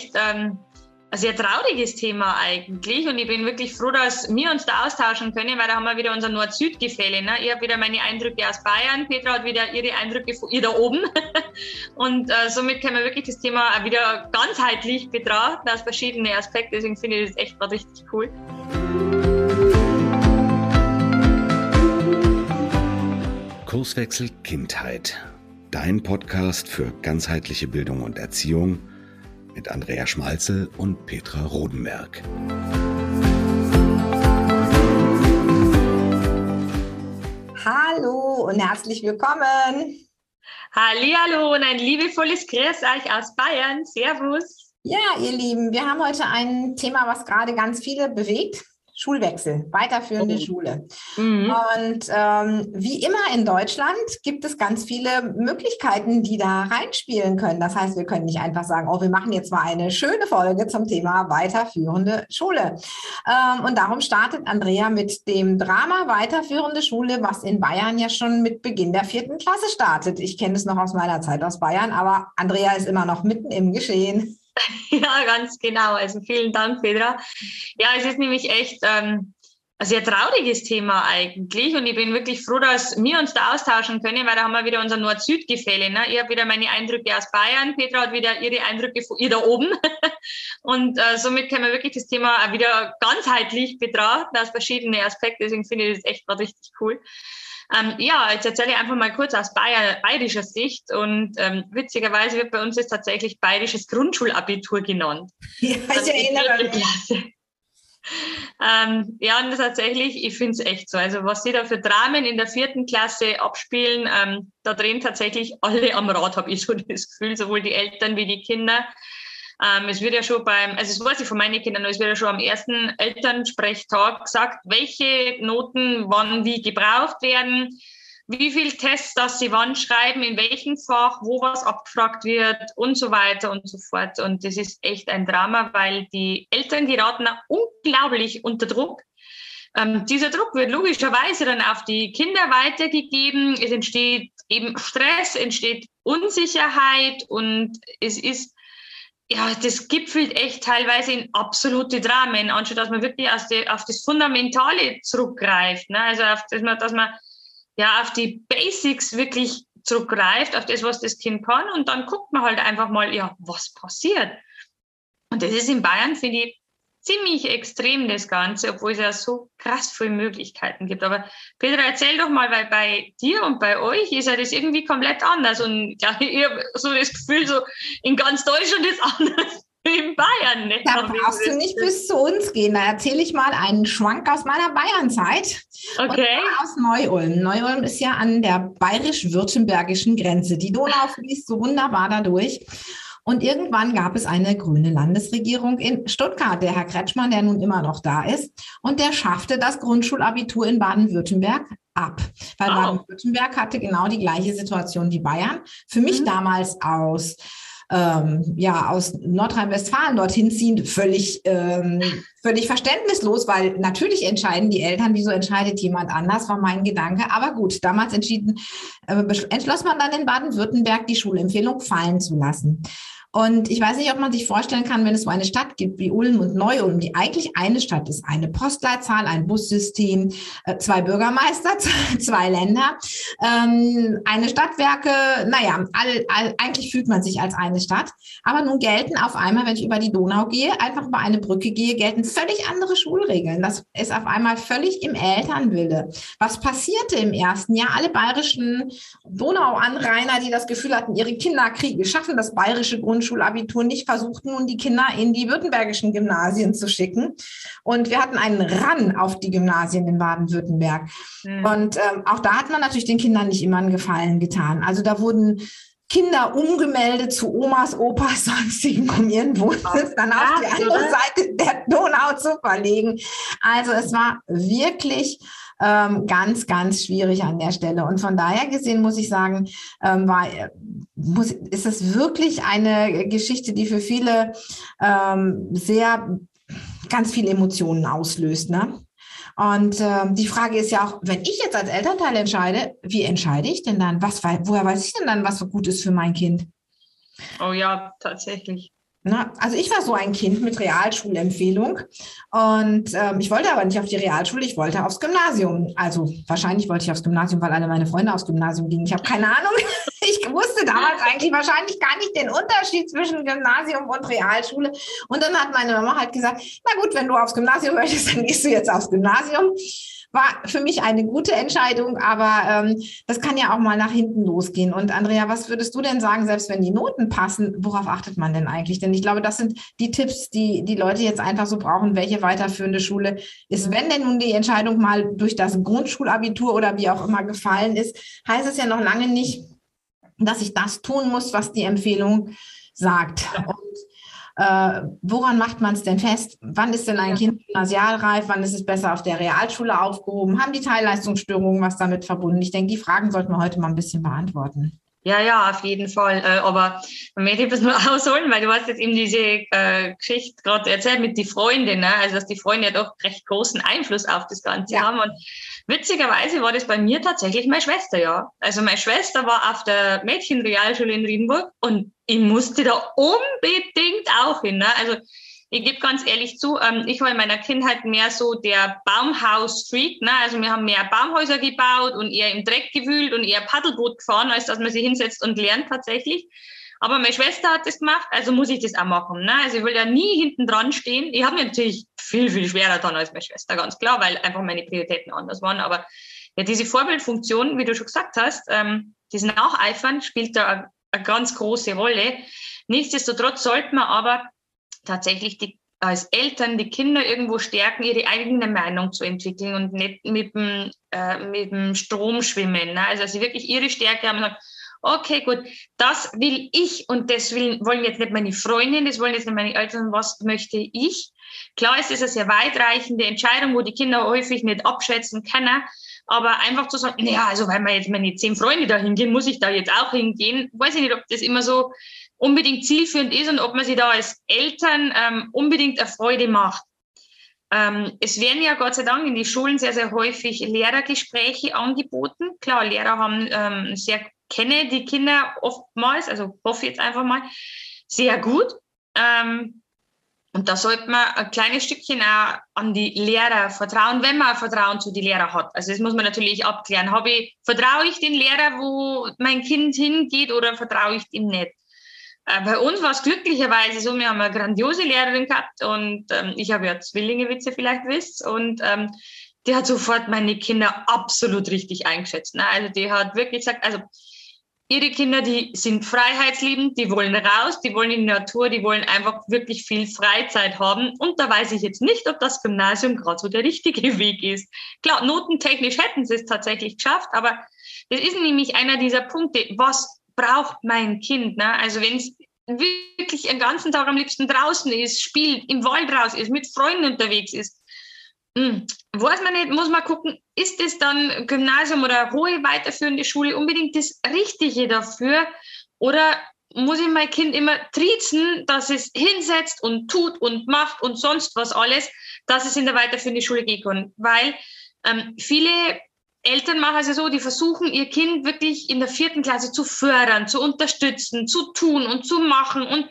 echt ähm, ein sehr trauriges Thema eigentlich. Und ich bin wirklich froh, dass wir uns da austauschen können, weil da haben wir wieder unser Nord-Süd-Gefälle. Ne? Ich habe wieder meine Eindrücke aus Bayern, Petra hat wieder ihre Eindrücke von ihr da oben. Und äh, somit können wir wirklich das Thema auch wieder ganzheitlich betrachten, aus verschiedenen Aspekten. Deswegen finde ich das echt gerade richtig cool. Kurswechsel Kindheit. Dein Podcast für ganzheitliche Bildung und Erziehung mit Andrea Schmalzel und Petra Rodenberg. Hallo und herzlich willkommen. Hallo und ein liebevolles Grüß euch aus Bayern. Servus. Ja, ihr Lieben, wir haben heute ein Thema, was gerade ganz viele bewegt. Schulwechsel, weiterführende oh. Schule. Mhm. Und ähm, wie immer in Deutschland gibt es ganz viele Möglichkeiten, die da reinspielen können. Das heißt, wir können nicht einfach sagen, oh, wir machen jetzt mal eine schöne Folge zum Thema weiterführende Schule. Ähm, und darum startet Andrea mit dem Drama Weiterführende Schule, was in Bayern ja schon mit Beginn der vierten Klasse startet. Ich kenne es noch aus meiner Zeit aus Bayern, aber Andrea ist immer noch mitten im Geschehen. Ja, ganz genau. Also vielen Dank, Petra. Ja, es ist nämlich echt ähm, ein sehr trauriges Thema eigentlich. Und ich bin wirklich froh, dass wir uns da austauschen können, weil da haben wir wieder unser Nord-Süd-Gefälle. Ne? Ich habe wieder meine Eindrücke aus Bayern, Petra hat wieder ihre Eindrücke von ihr da oben. Und äh, somit können wir wirklich das Thema auch wieder ganzheitlich betrachten, aus verschiedenen Aspekten. Deswegen finde ich das echt gerade richtig cool. Ähm, ja, jetzt erzähle ich einfach mal kurz aus Bayer, bayerischer Sicht. Und ähm, witzigerweise wird bei uns jetzt tatsächlich bayerisches Grundschulabitur genannt. Ja, ich erinnere mich. Ähm, ja, und tatsächlich, ich finde es echt so. Also was sie da für Dramen in der vierten Klasse abspielen, ähm, da drehen tatsächlich alle am Rad, habe ich so das Gefühl, sowohl die Eltern wie die Kinder. Ähm, es wird ja schon beim, also das weiß ich von meinen Kindern, es wird ja schon am ersten Elternsprechtag gesagt, welche Noten wann wie gebraucht werden, wie viel Tests, dass sie wann schreiben, in welchem Fach, wo was abgefragt wird und so weiter und so fort. Und das ist echt ein Drama, weil die Eltern geraten unglaublich unter Druck. Ähm, dieser Druck wird logischerweise dann auf die Kinder weitergegeben. Es entsteht eben Stress, entsteht Unsicherheit und es ist ja, das gipfelt echt teilweise in absolute Dramen, anstatt dass man wirklich die, auf das Fundamentale zurückgreift. Ne? Also, auf, dass, man, dass man ja auf die Basics wirklich zurückgreift, auf das, was das Kind kann. Und dann guckt man halt einfach mal, ja, was passiert. Und das ist in Bayern, finde ich, ziemlich extrem, das Ganze, obwohl es ja so krass viele Möglichkeiten gibt. Aber Petra, erzähl doch mal, weil bei dir und bei euch ist ja das irgendwie komplett anders. Und ja, ich habe so das Gefühl, so in ganz Deutschland ist anders. In Bayern, ne? Da brauchst du nicht bis zu uns gehen. Da erzähle ich mal einen Schwank aus meiner Bayernzeit. Okay. aus Neu-Ulm. Neu-Ulm ist ja an der bayerisch-württembergischen Grenze. Die Donau fließt so wunderbar dadurch. Und irgendwann gab es eine grüne Landesregierung in Stuttgart, der Herr Kretschmann, der nun immer noch da ist. Und der schaffte das Grundschulabitur in Baden-Württemberg ab. Weil oh. Baden-Württemberg hatte genau die gleiche Situation wie Bayern. Für mich mhm. damals aus ähm, ja, aus Nordrhein-Westfalen dorthin ziehen, völlig, ähm, völlig verständnislos, weil natürlich entscheiden die Eltern, wieso entscheidet jemand anders, war mein Gedanke. Aber gut, damals entschieden, äh, entschloss man dann in Baden-Württemberg, die Schulempfehlung fallen zu lassen. Und ich weiß nicht, ob man sich vorstellen kann, wenn es so eine Stadt gibt wie Ulm und Neu-Ulm, die eigentlich eine Stadt ist, eine Postleitzahl, ein Bussystem, äh, zwei Bürgermeister, zwei Länder, ähm, eine Stadtwerke, naja, all, all, eigentlich fühlt man sich als eine Stadt. Aber nun gelten auf einmal, wenn ich über die Donau gehe, einfach über eine Brücke gehe, gelten völlig andere Schulregeln. Das ist auf einmal völlig im Elternwille. Was passierte im ersten Jahr? Alle bayerischen Donauanrainer, die das Gefühl hatten, ihre Kinder kriegen, schaffen das bayerische Grund Grundschulabitur nicht versucht, nun die Kinder in die württembergischen Gymnasien zu schicken. Und wir hatten einen Ran auf die Gymnasien in Baden-Württemberg. Mhm. Und ähm, auch da hat man natürlich den Kindern nicht immer einen Gefallen getan. Also da wurden Kinder umgemeldet zu Omas, Opas, sonstigen, um ihren Wohnsitz dann auf die andere Seite der Donau zu verlegen. Also es war wirklich ähm, ganz, ganz schwierig an der Stelle. Und von daher gesehen muss ich sagen, ähm, war, muss, ist es wirklich eine Geschichte, die für viele ähm, sehr ganz viele Emotionen auslöst. Ne? Und ähm, die Frage ist ja auch, wenn ich jetzt als Elternteil entscheide, wie entscheide ich denn dann? Was, woher weiß ich denn dann, was gut ist für mein Kind? Oh ja, tatsächlich. Na, also ich war so ein Kind mit Realschulempfehlung und ähm, ich wollte aber nicht auf die Realschule, ich wollte aufs Gymnasium. Also wahrscheinlich wollte ich aufs Gymnasium, weil alle meine Freunde aufs Gymnasium gingen. Ich habe keine Ahnung. Ich wusste damals eigentlich wahrscheinlich gar nicht den Unterschied zwischen Gymnasium und Realschule. Und dann hat meine Mama halt gesagt, na gut, wenn du aufs Gymnasium möchtest, dann gehst du jetzt aufs Gymnasium war für mich eine gute Entscheidung, aber ähm, das kann ja auch mal nach hinten losgehen. Und Andrea, was würdest du denn sagen, selbst wenn die Noten passen, worauf achtet man denn eigentlich? Denn ich glaube, das sind die Tipps, die die Leute jetzt einfach so brauchen, welche weiterführende Schule ist. Wenn denn nun die Entscheidung mal durch das Grundschulabitur oder wie auch immer gefallen ist, heißt es ja noch lange nicht, dass ich das tun muss, was die Empfehlung sagt. Und äh, woran macht man es denn fest? Wann ist denn ein Kind gymnasialreif? Wann ist es besser auf der Realschule aufgehoben? Haben die Teilleistungsstörungen was damit verbunden? Ich denke, die Fragen sollten wir heute mal ein bisschen beantworten. Ja, ja, auf jeden Fall. Äh, aber man möchte das nur ausholen, weil du hast jetzt eben diese äh, Geschichte gerade erzählt mit die Freundin, ne? also dass die Freunde ja doch recht großen Einfluss auf das Ganze ja. haben. Und witzigerweise war das bei mir tatsächlich meine Schwester, ja. Also meine Schwester war auf der Mädchenrealschule in Riedenburg und ich musste da unbedingt auch hin. Ne? Also ich gebe ganz ehrlich zu, ähm, ich war in meiner Kindheit mehr so der Baumhaus-Freak. Ne? Also wir haben mehr Baumhäuser gebaut und eher im Dreck gewühlt und eher Paddelboot gefahren, als dass man sich hinsetzt und lernt tatsächlich. Aber meine Schwester hat das gemacht, also muss ich das auch machen. Ne? Also ich will ja nie hinten dran stehen. Ich habe mir natürlich viel, viel schwerer dann als meine Schwester, ganz klar, weil einfach meine Prioritäten anders waren. Aber ja, diese Vorbildfunktion, wie du schon gesagt hast, ähm, dieses Nacheifern spielt da eine ganz große Rolle. Nichtsdestotrotz sollte man aber tatsächlich die, als Eltern die Kinder irgendwo stärken, ihre eigene Meinung zu entwickeln und nicht mit dem, äh, mit dem Strom schwimmen. Ne? Also, sie wirklich ihre Stärke haben und sagen, okay, gut, das will ich und das will, wollen jetzt nicht meine Freundin, das wollen jetzt nicht meine Eltern, was möchte ich? Klar ist es eine sehr weitreichende Entscheidung, wo die Kinder häufig nicht abschätzen können, aber einfach zu sagen, naja, also weil mir jetzt meine zehn Freunde da hingehen, muss ich da jetzt auch hingehen. Weiß ich nicht, ob das immer so unbedingt zielführend ist und ob man sich da als Eltern ähm, unbedingt eine Freude macht. Ähm, es werden ja Gott sei Dank in die Schulen sehr, sehr häufig Lehrergespräche angeboten. Klar, Lehrer haben ähm, sehr, kenne die Kinder oftmals, also hoffe jetzt einfach mal, sehr gut. Ähm, und da sollte man ein kleines Stückchen auch an die Lehrer vertrauen, wenn man Vertrauen zu den Lehrern hat. Also das muss man natürlich abklären. Habe ich, vertraue ich den Lehrer, wo mein Kind hingeht oder vertraue ich ihm nicht? Äh, bei uns war es glücklicherweise so, wir haben eine grandiose Lehrerin gehabt und ähm, ich habe ja Zwillinge, wie ihr vielleicht wisst. Und ähm, die hat sofort meine Kinder absolut richtig eingeschätzt. Ne? Also die hat wirklich gesagt, also ihre Kinder, die sind freiheitsliebend, die wollen raus, die wollen in die Natur, die wollen einfach wirklich viel Freizeit haben. Und da weiß ich jetzt nicht, ob das Gymnasium gerade so der richtige Weg ist. Klar, notentechnisch hätten sie es tatsächlich geschafft, aber das ist nämlich einer dieser Punkte. Was braucht mein Kind? Ne? Also wenn es wirklich den ganzen Tag am liebsten draußen ist, spielt, im Wald raus ist, mit Freunden unterwegs ist, hm. Weiß man nicht, muss man gucken, ist es dann Gymnasium oder hohe weiterführende Schule unbedingt das Richtige dafür? Oder muss ich mein Kind immer triezen, dass es hinsetzt und tut und macht und sonst was alles, dass es in der weiterführenden Schule gehen kann? Weil ähm, viele Eltern machen es ja so, die versuchen, ihr Kind wirklich in der vierten Klasse zu fördern, zu unterstützen, zu tun und zu machen und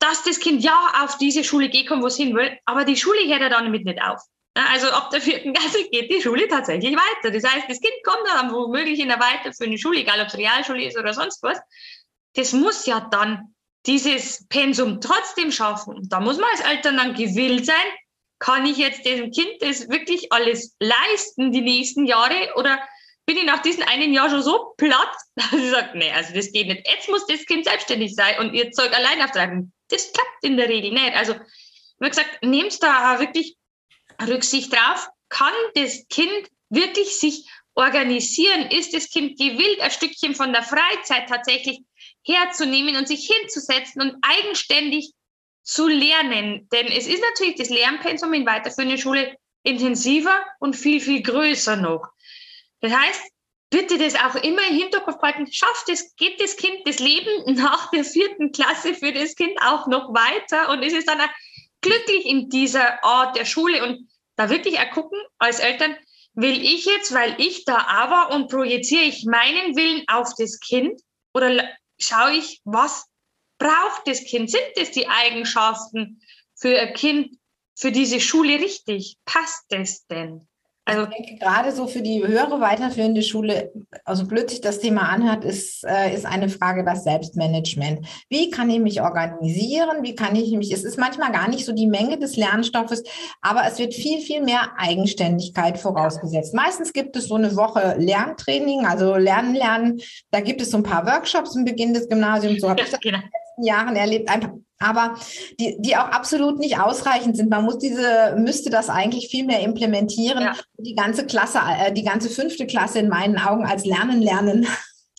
dass das Kind ja auf diese Schule gehen kann, wo es hin will, aber die Schule hört ja damit nicht auf. Also ab der vierten Klasse geht die Schule tatsächlich weiter. Das heißt, das Kind kommt dann womöglich in der weiterführenden Schule, egal ob es Realschule ist oder sonst was. Das muss ja dann dieses Pensum trotzdem schaffen. Da muss man als Eltern dann gewillt sein, kann ich jetzt dem Kind das wirklich alles leisten die nächsten Jahre oder bin ich nach diesem einen Jahr schon so platt, dass ich sage, nee, also das geht nicht. Jetzt muss das Kind selbstständig sein und ihr Zeug allein auftreiben. Das klappt in der Regel nicht. Also, wie gesagt, nehmt da wirklich Rücksicht drauf, kann das Kind wirklich sich organisieren? Ist das Kind gewillt, ein Stückchen von der Freizeit tatsächlich herzunehmen und sich hinzusetzen und eigenständig zu lernen? Denn es ist natürlich das Lernpensum in weiterführender Schule intensiver und viel, viel größer noch. Das heißt, bitte das auch immer im Hinterkopf behalten. Schafft es, geht das Kind das Leben nach der vierten Klasse für das Kind auch noch weiter und ist es dann glücklich in dieser Art der Schule und da wirklich ergucken als Eltern, will ich jetzt, weil ich da aber und projiziere ich meinen Willen auf das Kind oder schaue ich, was braucht das Kind? Sind das die Eigenschaften für ein Kind, für diese Schule richtig? Passt das denn? Also ich denke, gerade so für die höhere weiterführende Schule, also blöd sich das Thema anhört, ist, äh, ist eine Frage das Selbstmanagement. Wie kann ich mich organisieren? Wie kann ich mich, es ist manchmal gar nicht so die Menge des Lernstoffes, aber es wird viel, viel mehr Eigenständigkeit vorausgesetzt. Meistens gibt es so eine Woche Lerntraining, also Lernen, Lernen. Da gibt es so ein paar Workshops im Beginn des Gymnasiums. So habe ich das genau. in den letzten Jahren erlebt. Einfach aber die, die auch absolut nicht ausreichend sind. Man muss diese, müsste das eigentlich viel mehr implementieren. Ja. Die ganze Klasse, äh, die ganze fünfte Klasse in meinen Augen als Lernen, Lernen.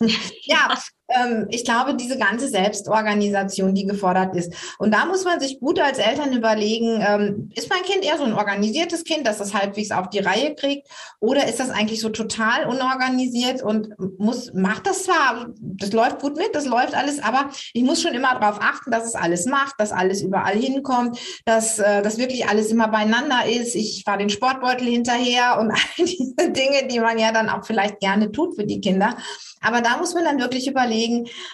ja, ähm, ich glaube, diese ganze Selbstorganisation, die gefordert ist. Und da muss man sich gut als Eltern überlegen, ähm, ist mein Kind eher so ein organisiertes Kind, das das halbwegs auf die Reihe kriegt? Oder ist das eigentlich so total unorganisiert und muss, macht das zwar, das läuft gut mit, das läuft alles, aber ich muss schon immer darauf achten, dass es alles macht, dass alles überall hinkommt, dass äh, das wirklich alles immer beieinander ist. Ich fahre den Sportbeutel hinterher und all diese Dinge, die man ja dann auch vielleicht gerne tut für die Kinder. Aber da muss man dann wirklich überlegen,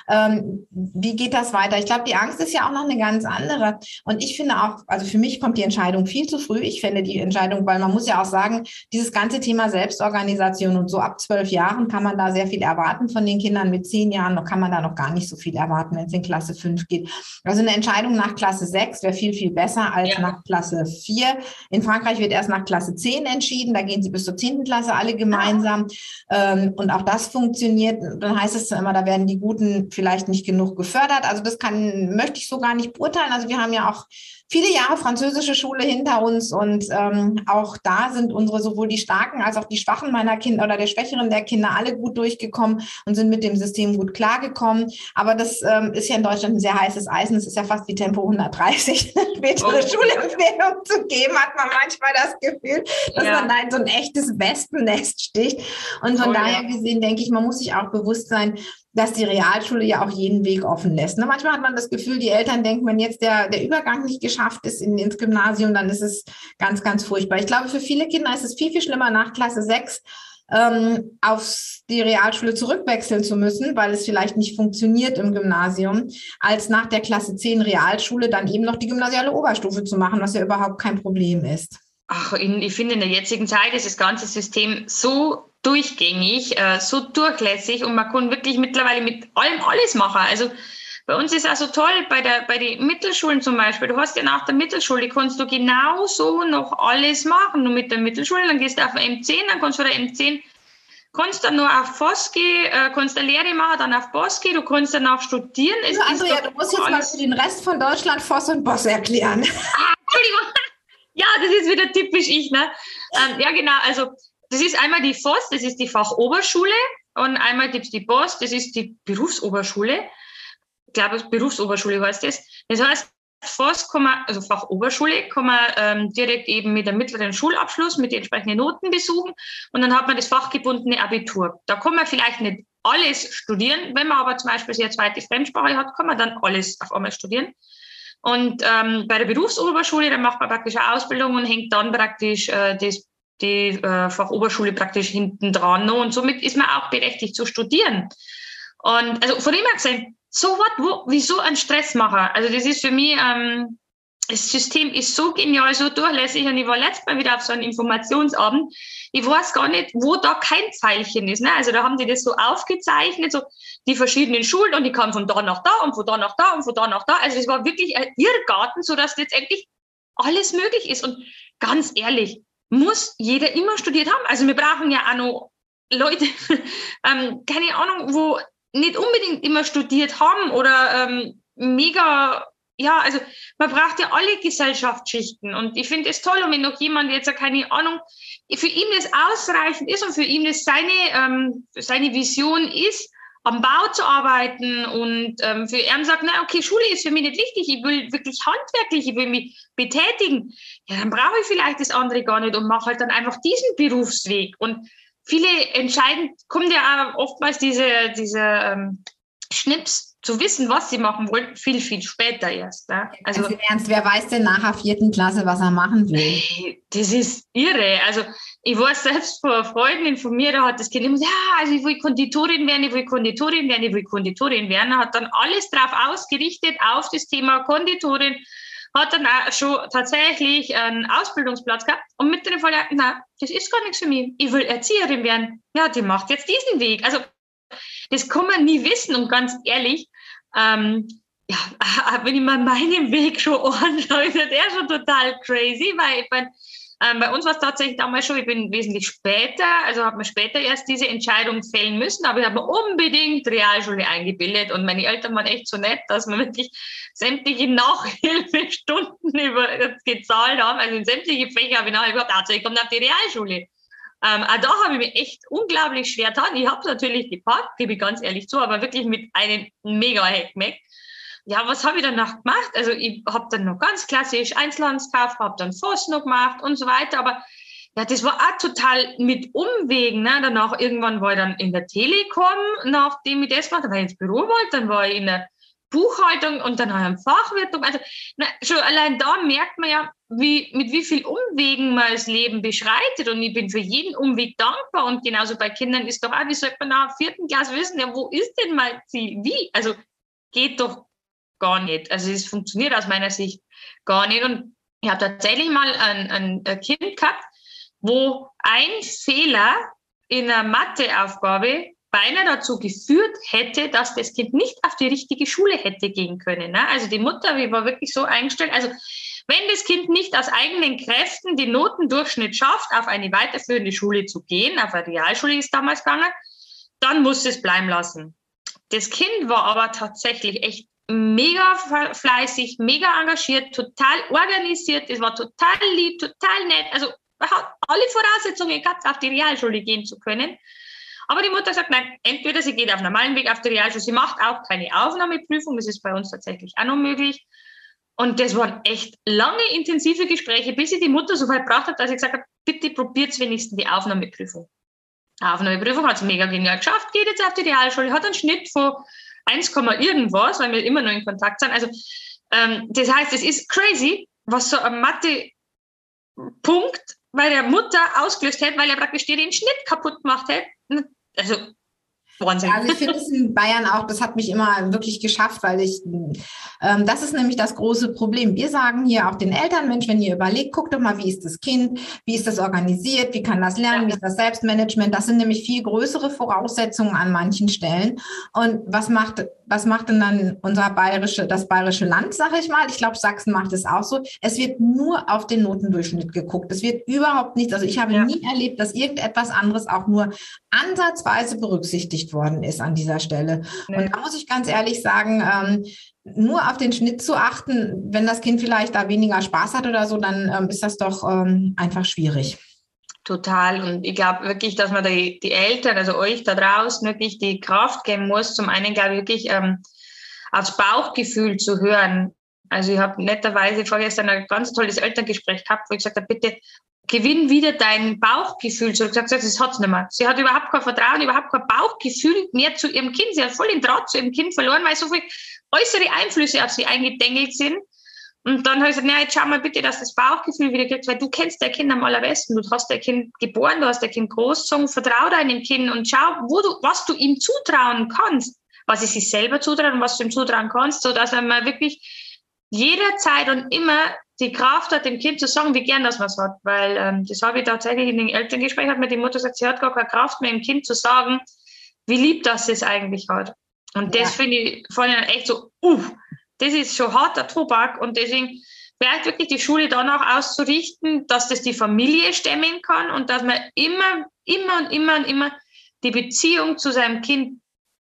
ähm, wie geht das weiter? Ich glaube, die Angst ist ja auch noch eine ganz andere. Und ich finde auch, also für mich kommt die Entscheidung viel zu früh. Ich fände die Entscheidung, weil man muss ja auch sagen, dieses ganze Thema Selbstorganisation und so ab zwölf Jahren kann man da sehr viel erwarten von den Kindern. Mit zehn Jahren noch kann man da noch gar nicht so viel erwarten, wenn es in Klasse fünf geht. Also eine Entscheidung nach Klasse sechs wäre viel, viel besser als ja. nach Klasse vier. In Frankreich wird erst nach Klasse zehn entschieden. Da gehen sie bis zur zehnten Klasse alle gemeinsam. Ah. Ähm, und auch das funktioniert dann heißt es immer, da werden die Guten vielleicht nicht genug gefördert. Also das kann, möchte ich so gar nicht beurteilen. Also wir haben ja auch viele Jahre französische Schule hinter uns und ähm, auch da sind unsere sowohl die starken als auch die schwachen meiner Kinder oder der schwächeren der Kinder alle gut durchgekommen und sind mit dem System gut klargekommen. Aber das ähm, ist ja in Deutschland ein sehr heißes Eisen. Es ist ja fast wie Tempo 130, spätere oh. Schulempfehlung zu geben, hat man manchmal das Gefühl, dass ja. man da in so ein echtes Wespennest sticht. Und von oh, daher ja. gesehen denke ich, man muss sich auch bewusst sein, dass die Realschule ja auch jeden Weg offen lässt. Ne? Manchmal hat man das Gefühl, die Eltern denken, wenn jetzt der, der Übergang nicht geschafft ist in, ins Gymnasium, dann ist es ganz, ganz furchtbar. Ich glaube, für viele Kinder ist es viel, viel schlimmer, nach Klasse 6 ähm, auf die Realschule zurückwechseln zu müssen, weil es vielleicht nicht funktioniert im Gymnasium, als nach der Klasse 10 Realschule dann eben noch die gymnasiale Oberstufe zu machen, was ja überhaupt kein Problem ist. Ach, ich finde, in der jetzigen Zeit ist das ganze System so durchgängig, äh, so durchlässig und man kann wirklich mittlerweile mit allem alles machen. Also bei uns ist also toll, bei, der, bei den Mittelschulen zum Beispiel, du hast ja nach der Mittelschule, kannst du genauso noch alles machen. Nur mit der Mittelschule, dann gehst du auf M10, dann kannst du der M10 kannst dann nur auf FOS gehen, äh, kannst eine Lehre machen, dann auf BOS gehen, du kannst danach studieren. Es also ja, du musst jetzt mal für den Rest von Deutschland FOS und BOS erklären. Ah, Entschuldigung. Ja, das ist wieder typisch ich, ne? Ähm, ja, genau. Also das ist einmal die FOS, das ist die Fachoberschule und einmal es die BOS, das ist die Berufsoberschule. Ich glaube, Berufsoberschule heißt das. Das heißt, FOS, kann man, also Fachoberschule, kann man ähm, direkt eben mit einem mittleren Schulabschluss mit den entsprechenden Noten besuchen und dann hat man das fachgebundene Abitur. Da kann man vielleicht nicht alles studieren, wenn man aber zum Beispiel eine zweite Fremdsprache hat, kann man dann alles auf einmal studieren. Und ähm, bei der Berufsoberschule, da macht man praktisch eine Ausbildung und hängt dann praktisch äh, das die äh, Fachoberschule praktisch hinten dran. Und somit ist man auch berechtigt zu studieren. Und also von dem her gesehen, so was, wo, wieso ein Stressmacher? Also das ist für mich, ähm, das System ist so genial, so durchlässig. Und ich war letztes Mal wieder auf so einem Informationsabend. Ich weiß gar nicht, wo da kein Pfeilchen ist. Ne? Also da haben die das so aufgezeichnet, so die verschiedenen Schulen und die kamen von da nach da und von da nach da und von da nach da. Also es war wirklich ein Irrgarten, sodass letztendlich alles möglich ist. Und ganz ehrlich, muss jeder immer studiert haben. Also wir brauchen ja auch noch Leute, ähm, keine Ahnung, wo nicht unbedingt immer studiert haben oder ähm, mega, ja, also man braucht ja alle Gesellschaftsschichten und ich finde es toll, und wenn noch jemand jetzt keine Ahnung, für ihn das ausreichend ist und für ihn das seine, ähm, seine Vision ist, am Bau zu arbeiten und ähm, für er sagt, na okay, Schule ist für mich nicht wichtig, ich will wirklich handwerklich, ich will mich betätigen, ja, dann brauche ich vielleicht das andere gar nicht und mache halt dann einfach diesen Berufsweg. Und viele entscheiden, kommt ja auch oftmals diese, diese ähm, Schnips zu wissen, was sie machen wollen, viel, viel später erst. Ne? Also, also Ernst, wer weiß denn nach der vierten Klasse, was er machen will? Das ist irre. Also ich war selbst vor Freundin von mir, da hat das Kind immer gesagt, ja, also ich will Konditorin werden, ich will Konditorin werden, ich will Konditorin werden. Hat dann alles darauf ausgerichtet, auf das Thema Konditorin, hat dann auch schon tatsächlich einen Ausbildungsplatz gehabt und mit dem Fall, na, das ist gar nichts für mich. Ich will Erzieherin werden. Ja, die macht jetzt diesen Weg. Also das kann man nie wissen und ganz ehrlich, ähm, ja, wenn ich mal meinen Weg schon anschaue, ist der schon total crazy, weil ich mein, ähm, bei uns war es tatsächlich damals schon, ich bin wesentlich später, also habe mir später erst diese Entscheidung fällen müssen, aber ich habe mir unbedingt Realschule eingebildet und meine Eltern waren echt so nett, dass wir wirklich sämtliche Nachhilfestunden über, gezahlt haben, also in sämtliche Fächer habe ich nachher überhaupt, also ich komme auf die Realschule. Ähm, auch da habe ich mich echt unglaublich schwer getan. Ich habe es natürlich gepackt, gebe ich ganz ehrlich zu, aber wirklich mit einem mega Heckmeck. Ja, was habe ich danach gemacht? Also ich habe dann noch ganz klassisch Einzelhandelskauf, habe dann FOS noch gemacht und so weiter, aber ja, das war auch total mit Umwegen. Ne? Danach irgendwann war ich dann in der Telekom, nachdem ich das gemacht habe, weil ich ins Büro wollte, dann war ich in der Buchhaltung und dann habe ich Fachwirtung. Also na, schon allein da merkt man ja, wie, mit wie viel Umwegen man das Leben beschreitet. Und ich bin für jeden Umweg dankbar. Und genauso bei Kindern ist doch auch, wie sollte man nach vierten Klasse wissen, ja, wo ist denn mein Ziel? Wie? Also geht doch gar nicht. Also es funktioniert aus meiner Sicht gar nicht. Und ich habe tatsächlich mal ein, ein Kind gehabt, wo ein Fehler in einer Matheaufgabe beinahe dazu geführt hätte, dass das Kind nicht auf die richtige Schule hätte gehen können. Ne? Also die Mutter war wirklich so eingestellt. Also wenn das Kind nicht aus eigenen Kräften den Notendurchschnitt schafft, auf eine weiterführende Schule zu gehen, auf eine Realschule ist damals gegangen, dann muss es bleiben lassen. Das Kind war aber tatsächlich echt mega fleißig, mega engagiert, total organisiert, es war total lieb, total nett. Also hat alle Voraussetzungen gehabt, auf die Realschule gehen zu können. Aber die Mutter sagt, nein, entweder sie geht auf normalen Weg auf die Realschule, sie macht auch keine Aufnahmeprüfung, das ist bei uns tatsächlich auch noch möglich. Und das waren echt lange, intensive Gespräche, bis ich die Mutter so weit gebracht habe, dass ich gesagt habe, bitte probiert wenigstens die Aufnahmeprüfung. Die Aufnahmeprüfung hat es mega genial geschafft, geht jetzt auf die Realschule, hat einen Schnitt von 1, irgendwas, weil wir immer noch in Kontakt sind. Also ähm, das heißt, es ist crazy, was so ein Mathe-Punkt bei der Mutter ausgelöst hätte, weil er praktisch den Schnitt kaputt gemacht hätte. Also Wahnsinn. Also ich finde es in Bayern auch, das hat mich immer wirklich geschafft, weil ich, ähm, das ist nämlich das große Problem. Wir sagen hier auch den Eltern, Mensch, wenn ihr überlegt, guckt doch mal, wie ist das Kind, wie ist das organisiert, wie kann das lernen, wie ist das Selbstmanagement. Das sind nämlich viel größere Voraussetzungen an manchen Stellen. Und was macht, was macht denn dann unser bayerische, das bayerische Land, sage ich mal? Ich glaube, Sachsen macht es auch so. Es wird nur auf den Notendurchschnitt geguckt. Es wird überhaupt nichts, also ich habe ja. nie erlebt, dass irgendetwas anderes auch nur ansatzweise berücksichtigt berücksichtigt worden ist an dieser Stelle. Nee. Und da muss ich ganz ehrlich sagen, ähm, nur auf den Schnitt zu achten, wenn das Kind vielleicht da weniger Spaß hat oder so, dann ähm, ist das doch ähm, einfach schwierig. Total. Und ich glaube wirklich, dass man die, die Eltern, also euch da draußen, wirklich die Kraft geben muss. Zum einen, glaube ich, wirklich ähm, aufs Bauchgefühl zu hören. Also ich habe netterweise vorgestern ein ganz tolles Elterngespräch gehabt, wo ich gesagt habe, bitte gewinn wieder dein Bauchgefühl zurück. Sie hat gesagt, das hat's nicht mehr. Sie hat überhaupt kein Vertrauen, überhaupt kein Bauchgefühl mehr zu ihrem Kind. Sie hat voll den Draht zu ihrem Kind verloren, weil so viele äußere Einflüsse auf sie eingedengelt sind. Und dann habe ich gesagt, na, jetzt schau mal bitte, dass das Bauchgefühl wieder kriegt, weil du kennst dein Kind am allerbesten. Du hast dein Kind geboren, du hast dein Kind großgezogen, vertrau deinem Kind und schau, wo du, was du ihm zutrauen kannst, was es sich selber zutraut und was du ihm zutrauen kannst, so dass er mal wirklich jederzeit und immer die Kraft hat, dem Kind zu sagen, wie gern das was hat. Weil ähm, das habe ich tatsächlich in den Elterngesprächen hat mir die Mutter gesagt, sie hat gar keine Kraft mehr, dem Kind zu sagen, wie lieb das es eigentlich hat. Und ja. das finde ich von ihnen echt so, uh, das ist schon harter Tobak. Und deswegen vielleicht wirklich die Schule danach auszurichten, dass das die Familie stemmen kann und dass man immer, immer und immer und immer die Beziehung zu seinem Kind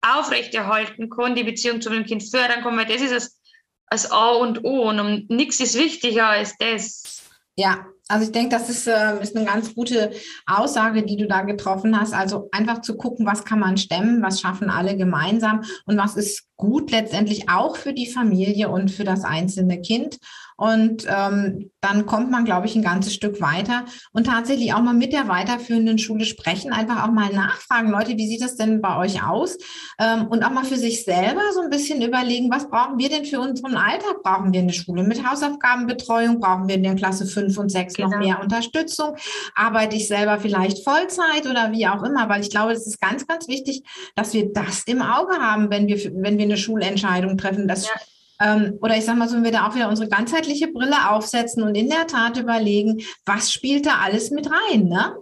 aufrechterhalten kann, die Beziehung zu dem Kind fördern kann, weil das ist das als A und O und nichts ist wichtiger als das. Ja, also ich denke, das ist, äh, ist eine ganz gute Aussage, die du da getroffen hast. Also einfach zu gucken, was kann man stemmen, was schaffen alle gemeinsam und was ist gut letztendlich auch für die Familie und für das einzelne Kind. Und ähm, dann kommt man, glaube ich, ein ganzes Stück weiter und tatsächlich auch mal mit der weiterführenden Schule sprechen, einfach auch mal nachfragen, Leute, wie sieht das denn bei euch aus? Ähm, und auch mal für sich selber so ein bisschen überlegen, was brauchen wir denn für unseren Alltag? Brauchen wir eine Schule mit Hausaufgabenbetreuung? Brauchen wir in der Klasse 5 und 6 genau. noch mehr Unterstützung? Arbeite ich selber vielleicht Vollzeit oder wie auch immer? Weil ich glaube, es ist ganz, ganz wichtig, dass wir das im Auge haben, wenn wir, wenn wir eine Schulentscheidung treffen. Das ja ähm, oder ich sage mal so, wenn wir da auch wieder unsere ganzheitliche Brille aufsetzen und in der Tat überlegen, was spielt da alles mit rein, ne?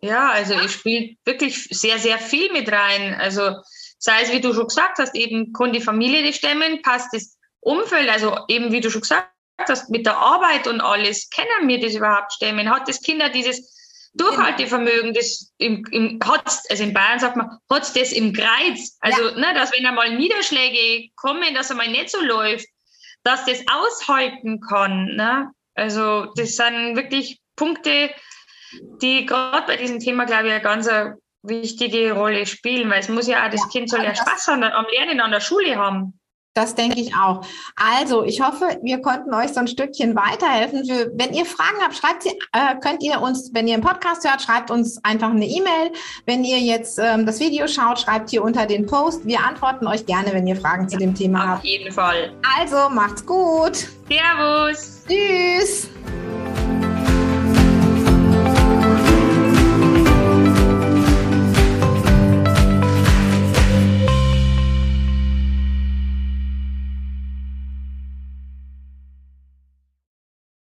Ja, also es spielt wirklich sehr, sehr viel mit rein. Also sei es, wie du schon gesagt hast, eben kann die Familie die stemmen, passt das Umfeld, also eben wie du schon gesagt hast, mit der Arbeit und alles, können wir das überhaupt stemmen? Hat das Kinder dieses Durchhaltevermögen, das im, im hat's, also in Bayern sagt man, hat das im Kreuz. Also, ja. ne, dass wenn einmal Niederschläge kommen, dass einmal nicht so läuft, dass das aushalten kann. Ne? Also, das sind wirklich Punkte, die gerade bei diesem Thema, glaube ich, eine ganz wichtige Rolle spielen, weil es muss ja auch, das ja, Kind soll ja Spaß am Lernen an der Schule haben. Das denke ich auch. Also, ich hoffe, wir konnten euch so ein Stückchen weiterhelfen. Für, wenn ihr Fragen habt, schreibt sie, äh, könnt ihr uns, wenn ihr einen Podcast hört, schreibt uns einfach eine E-Mail. Wenn ihr jetzt ähm, das Video schaut, schreibt hier unter den Post. Wir antworten euch gerne, wenn ihr Fragen zu dem Thema Auf habt. Auf jeden Fall. Also, macht's gut. Servus. Tschüss.